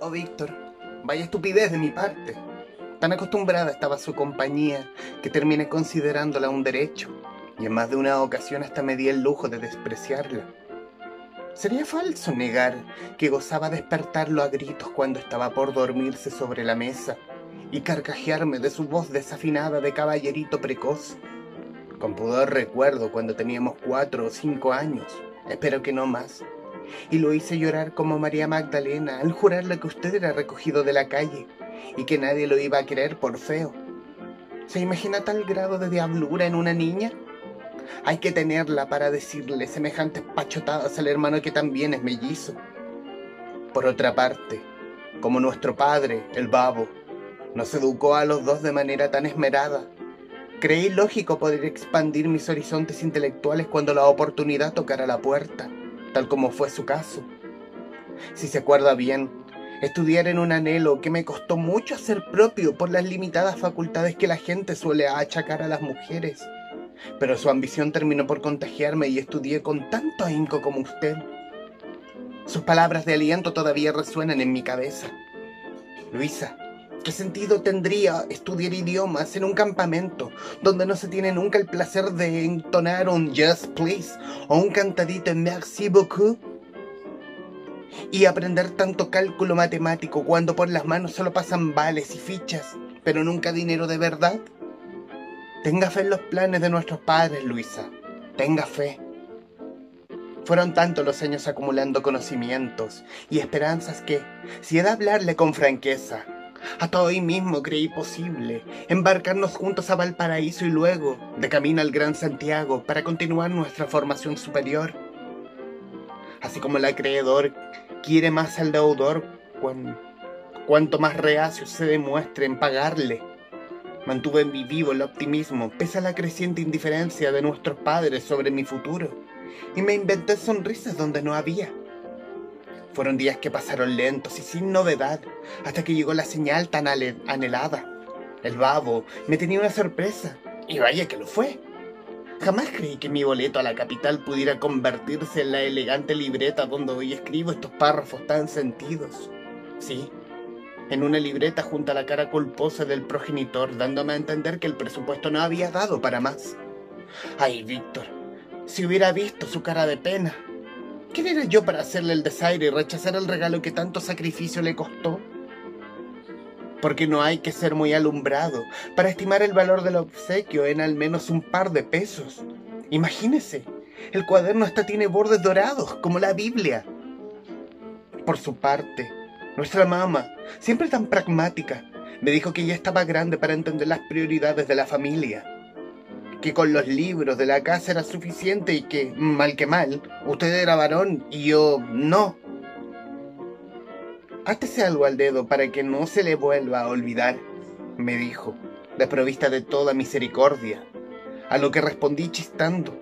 No, Víctor. Vaya estupidez de mi parte. Tan acostumbrada estaba su compañía que terminé considerándola un derecho, y en más de una ocasión hasta me di el lujo de despreciarla. Sería falso negar que gozaba despertarlo a gritos cuando estaba por dormirse sobre la mesa y carcajearme de su voz desafinada de caballerito precoz. Con pudor recuerdo cuando teníamos cuatro o cinco años, espero que no más, y lo hice llorar como María Magdalena al jurarle que usted era recogido de la calle y que nadie lo iba a querer por feo. ¿Se imagina tal grado de diablura en una niña? Hay que tenerla para decirle semejantes pachotadas al hermano que también es mellizo. Por otra parte, como nuestro padre, el babo, nos educó a los dos de manera tan esmerada, creí lógico poder expandir mis horizontes intelectuales cuando la oportunidad tocara la puerta, tal como fue su caso. Si se acuerda bien, estudiar en un anhelo que me costó mucho hacer propio por las limitadas facultades que la gente suele achacar a las mujeres pero su ambición terminó por contagiarme y estudié con tanto ahínco como usted. Sus palabras de aliento todavía resuenan en mi cabeza. Luisa, ¿qué sentido tendría estudiar idiomas en un campamento donde no se tiene nunca el placer de entonar un Just Please o un cantadito Merci beaucoup? Y aprender tanto cálculo matemático cuando por las manos solo pasan vales y fichas, pero nunca dinero de verdad? Tenga fe en los planes de nuestros padres, Luisa. Tenga fe. Fueron tantos los años acumulando conocimientos y esperanzas que, si he de hablarle con franqueza, hasta hoy mismo creí posible embarcarnos juntos a Valparaíso y luego, de camino al Gran Santiago, para continuar nuestra formación superior. Así como el acreedor quiere más al deudor, cuanto más reacio se demuestre en pagarle Mantuve en mi vivo el optimismo, pese a la creciente indiferencia de nuestros padres sobre mi futuro, y me inventé sonrisas donde no había. Fueron días que pasaron lentos y sin novedad, hasta que llegó la señal tan anhelada. El babo me tenía una sorpresa, y vaya que lo fue. Jamás creí que mi boleto a la capital pudiera convertirse en la elegante libreta donde hoy escribo estos párrafos tan sentidos. Sí, en una libreta junto a la cara culposa del progenitor, dándome a entender que el presupuesto no había dado para más. Ay, Víctor, si hubiera visto su cara de pena. ¿Quién era yo para hacerle el desaire y rechazar el regalo que tanto sacrificio le costó? Porque no hay que ser muy alumbrado para estimar el valor del obsequio en al menos un par de pesos. Imagínese, el cuaderno hasta tiene bordes dorados, como la Biblia. Por su parte, nuestra mamá, siempre tan pragmática, me dijo que ya estaba grande para entender las prioridades de la familia. Que con los libros de la casa era suficiente y que, mal que mal, usted era varón y yo no. Hátese algo al dedo para que no se le vuelva a olvidar, me dijo, desprovista de toda misericordia. A lo que respondí chistando.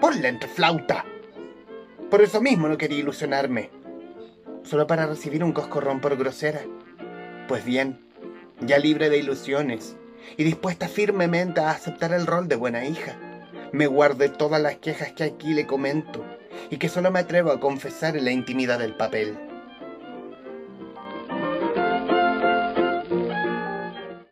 Ponle entre flauta. Por eso mismo no quería ilusionarme solo para recibir un coscorrón por grosera. Pues bien, ya libre de ilusiones y dispuesta firmemente a aceptar el rol de buena hija, me guardé todas las quejas que aquí le comento y que solo me atrevo a confesar en la intimidad del papel.